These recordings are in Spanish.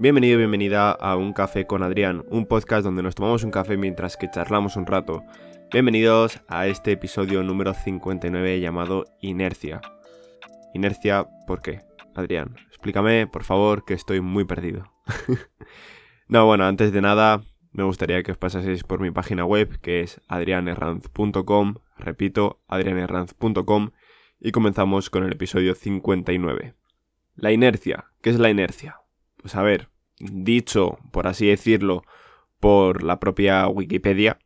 Bienvenido y bienvenida a Un Café con Adrián, un podcast donde nos tomamos un café mientras que charlamos un rato. Bienvenidos a este episodio número 59 llamado Inercia. Inercia, ¿por qué? Adrián, explícame, por favor, que estoy muy perdido. no, bueno, antes de nada, me gustaría que os pasaseis por mi página web, que es adrianerranz.com, repito, adrianerranz.com, y comenzamos con el episodio 59. La inercia. ¿Qué es la inercia? Pues a ver, dicho, por así decirlo, por la propia Wikipedia,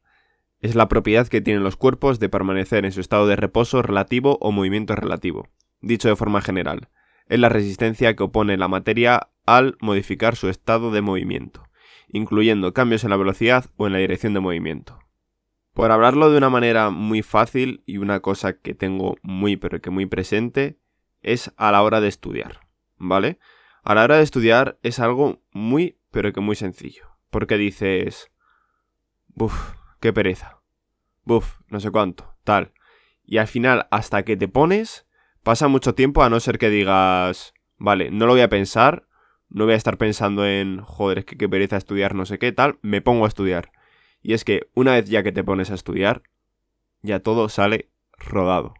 es la propiedad que tienen los cuerpos de permanecer en su estado de reposo relativo o movimiento relativo. Dicho de forma general, es la resistencia que opone la materia al modificar su estado de movimiento, incluyendo cambios en la velocidad o en la dirección de movimiento. Por hablarlo de una manera muy fácil y una cosa que tengo muy pero que muy presente, es a la hora de estudiar, ¿vale? A la hora de estudiar es algo muy pero que muy sencillo, porque dices, buf, qué pereza, buf, no sé cuánto, tal, y al final hasta que te pones pasa mucho tiempo a no ser que digas, vale, no lo voy a pensar, no voy a estar pensando en, joder, es que qué pereza estudiar, no sé qué, tal, me pongo a estudiar. Y es que una vez ya que te pones a estudiar, ya todo sale rodado.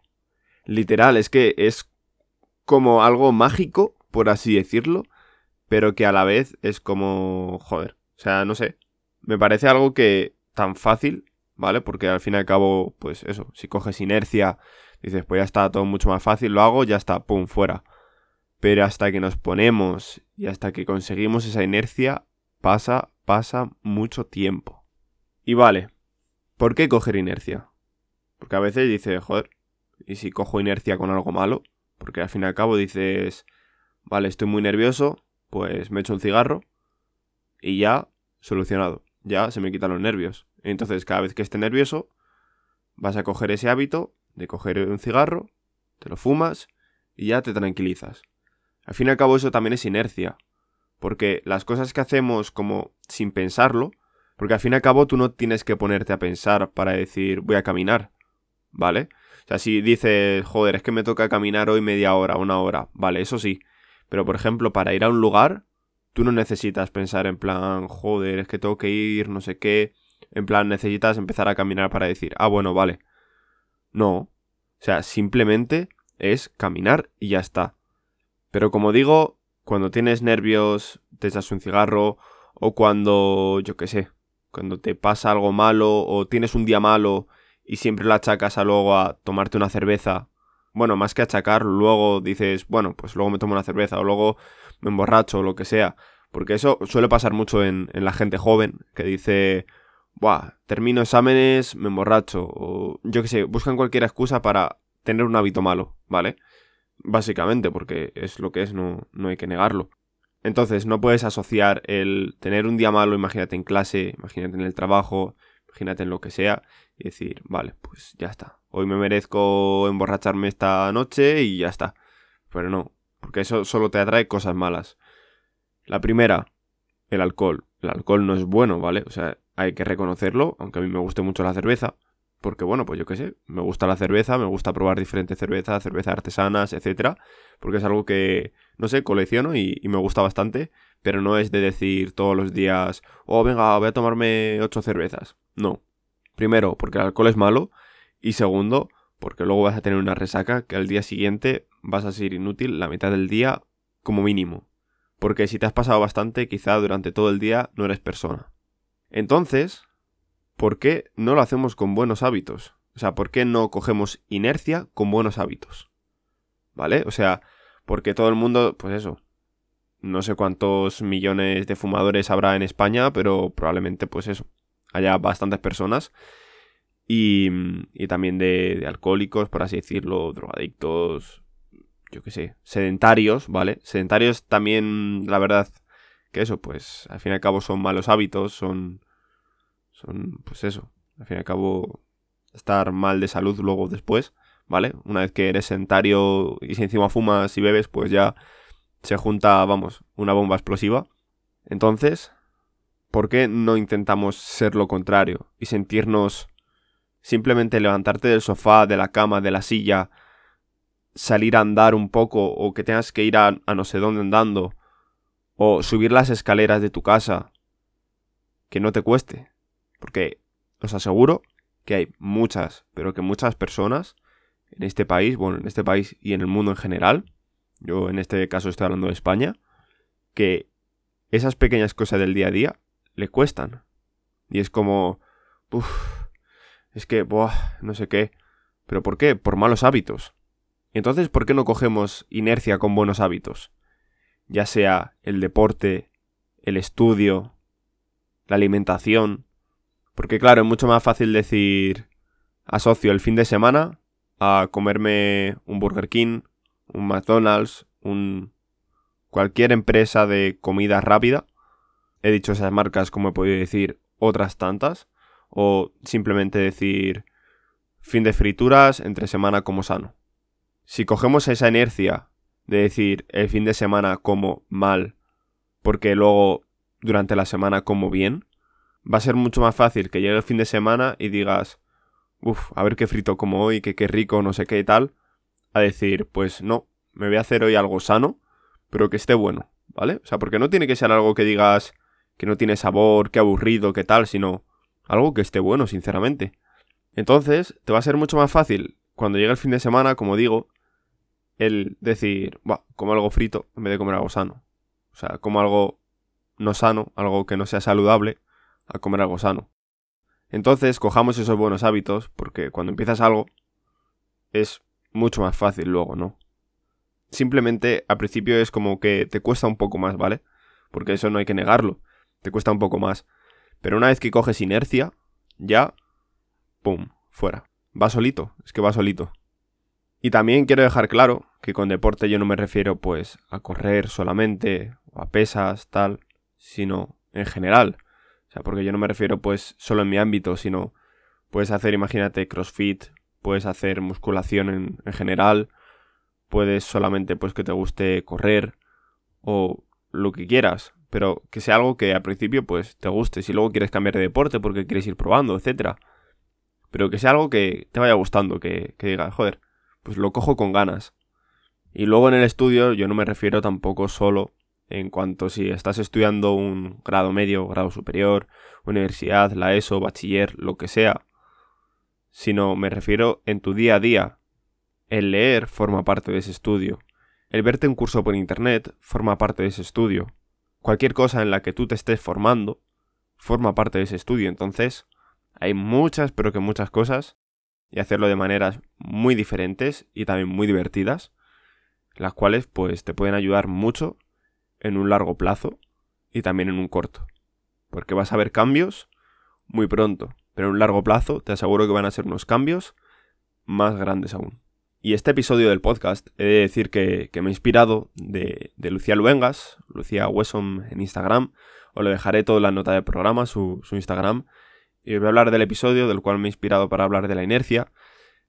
Literal, es que es como algo mágico, por así decirlo, pero que a la vez es como, joder, o sea, no sé, me parece algo que tan fácil, ¿vale? Porque al fin y al cabo, pues eso, si coges inercia, dices, pues ya está todo mucho más fácil, lo hago, ya está, pum, fuera. Pero hasta que nos ponemos y hasta que conseguimos esa inercia, pasa, pasa mucho tiempo. Y vale, ¿por qué coger inercia? Porque a veces dices, joder, ¿y si cojo inercia con algo malo? Porque al fin y al cabo dices, vale, estoy muy nervioso, pues me echo un cigarro y ya, solucionado, ya se me quitan los nervios. Entonces cada vez que esté nervioso, vas a coger ese hábito de coger un cigarro, te lo fumas y ya te tranquilizas. Al fin y al cabo eso también es inercia, porque las cosas que hacemos como sin pensarlo, porque al fin y al cabo tú no tienes que ponerte a pensar para decir voy a caminar, ¿vale? O sea, si dices, joder, es que me toca caminar hoy media hora, una hora, vale, eso sí. Pero por ejemplo, para ir a un lugar, tú no necesitas pensar en plan, joder, es que tengo que ir, no sé qué. En plan, necesitas empezar a caminar para decir, ah, bueno, vale. No. O sea, simplemente es caminar y ya está. Pero como digo, cuando tienes nervios, te echas un cigarro, o cuando, yo qué sé, cuando te pasa algo malo o tienes un día malo y siempre lo achacas a luego a tomarte una cerveza. Bueno, más que achacar, luego dices, bueno, pues luego me tomo una cerveza o luego me emborracho o lo que sea. Porque eso suele pasar mucho en, en la gente joven que dice, Buah, termino exámenes, me emborracho o yo qué sé, buscan cualquier excusa para tener un hábito malo, ¿vale? Básicamente, porque es lo que es, no, no hay que negarlo. Entonces, no puedes asociar el tener un día malo, imagínate en clase, imagínate en el trabajo, imagínate en lo que sea, y decir, vale, pues ya está. Hoy me merezco emborracharme esta noche y ya está. Pero no, porque eso solo te atrae cosas malas. La primera, el alcohol. El alcohol no es bueno, ¿vale? O sea, hay que reconocerlo, aunque a mí me guste mucho la cerveza. Porque bueno, pues yo qué sé, me gusta la cerveza, me gusta probar diferentes cervezas, cervezas artesanas, etcétera, porque es algo que, no sé, colecciono y, me gusta bastante, pero no es de decir todos los días, oh, venga, voy a tomarme ocho cervezas. No. Primero, porque el alcohol es malo, y segundo, porque luego vas a tener una resaca que al día siguiente vas a ser inútil la mitad del día como mínimo. Porque si te has pasado bastante, quizá durante todo el día no eres persona. Entonces, ¿por qué no lo hacemos con buenos hábitos? O sea, ¿por qué no cogemos inercia con buenos hábitos? ¿Vale? O sea, porque todo el mundo, pues eso, no sé cuántos millones de fumadores habrá en España, pero probablemente, pues eso, haya bastantes personas. Y, y también de, de, alcohólicos, por así decirlo, drogadictos, yo qué sé, sedentarios, ¿vale? Sedentarios también, la verdad, que eso, pues al fin y al cabo son malos hábitos, son son, pues eso, al fin y al cabo, estar mal de salud luego después, ¿vale? Una vez que eres sedentario y si encima fumas y bebes, pues ya se junta, vamos, una bomba explosiva. Entonces, ¿por qué no intentamos ser lo contrario y sentirnos simplemente levantarte del sofá, de la cama, de la silla, salir a andar un poco o que tengas que ir a, no sé dónde andando O subir las escaleras de tu casa que no te cueste. Porque os aseguro que hay muchas, pero que muchas personas en este país, bueno, en este país y en el mundo en general, yo en este caso estoy hablando de España, que esas pequeñas cosas del día a día le cuestan. Y es como, uff, es que, buah, no sé qué. ¿Pero por qué? Por malos hábitos. Entonces, ¿por qué no cogemos inercia con buenos hábitos? Ya sea el deporte, el estudio, la alimentación. Porque claro, es mucho más fácil decir, asocio el fin de semana a comerme un Burger King, un McDonald's, un cualquier empresa de comida rápida. He dicho esas marcas como he podido decir otras tantas. O simplemente decir fin de frituras entre semana como sano. Si cogemos esa inercia de decir el fin de semana como mal, porque luego durante la semana como bien, va a ser mucho más fácil que llegue el fin de semana y digas, uff, a ver qué frito como hoy, que qué rico, no sé qué y tal, a decir, pues no, me voy a hacer hoy algo sano, pero que esté bueno, ¿vale? O sea, porque no tiene que ser algo que digas que no tiene sabor, que aburrido, que tal, sino algo que esté bueno, sinceramente. Entonces, te va a ser mucho más fácil cuando llegue el fin de semana, como digo, el decir, va, como algo frito en vez de comer algo sano. O sea, como algo no sano, algo que no sea saludable, a comer algo sano. Entonces, cojamos esos buenos hábitos, porque cuando empiezas algo, es mucho más fácil luego, ¿no? Simplemente al principio es como que te cuesta un poco más, ¿vale? Porque eso no hay que negarlo, te cuesta un poco más. Pero una vez que coges inercia, ya, ¡pum!, fuera. Va solito, es que va solito. Y también quiero dejar claro que con deporte yo no me refiero pues a correr solamente o a pesas, tal, sino en general. O sea, porque yo no me refiero pues solo en mi ámbito, sino puedes hacer, imagínate, crossfit, puedes hacer musculación en, en general, puedes solamente pues que te guste correr o lo que quieras, pero que sea algo que al principio pues te guste, si luego quieres cambiar de deporte porque quieres ir probando, etcétera. Pero que sea algo que te vaya gustando, que, que digas, joder, pues lo cojo con ganas. Y luego en el estudio yo no me refiero tampoco solo en cuanto si estás estudiando un grado medio, grado superior, universidad, la ESO, bachiller, lo que sea, sino me refiero en tu día a día. El leer forma parte de ese estudio. El verte un curso por internet forma parte de ese estudio. Cualquier cosa en la que tú te estés formando forma parte de ese estudio. Entonces, hay muchas, pero que muchas cosas y hacerlo de maneras muy diferentes y también muy divertidas, las cuales pues te pueden ayudar mucho en un largo plazo y también en un corto. Porque vas a ver cambios muy pronto, pero en un largo plazo te aseguro que van a ser unos cambios más grandes aún. Y este episodio del podcast he de decir que, me he inspirado de, Lucía Luengas, Lucía Wesson en Instagram, os lo dejaré todo en la nota del programa, su, su Instagram, y os voy a hablar del episodio del cual me he inspirado para hablar de la inercia.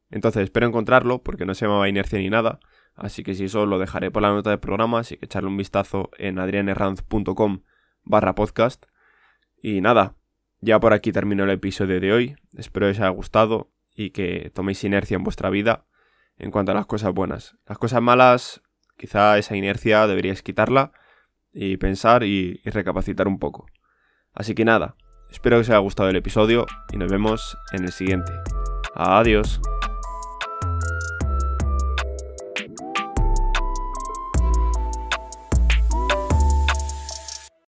Entonces espero encontrarlo porque no se llamaba inercia ni nada, Así que si eso lo dejaré por la nota del programa, así que echarle un vistazo en adrianerranz.com barra podcast. Y nada, ya por aquí termino el episodio de hoy. Espero que os haya gustado y que toméis inercia en vuestra vida en cuanto a las cosas buenas. Las cosas malas, quizá esa inercia deberíais quitarla y pensar y, y recapacitar un poco. Así que nada, espero que os haya gustado el episodio y nos vemos en el siguiente. Adiós.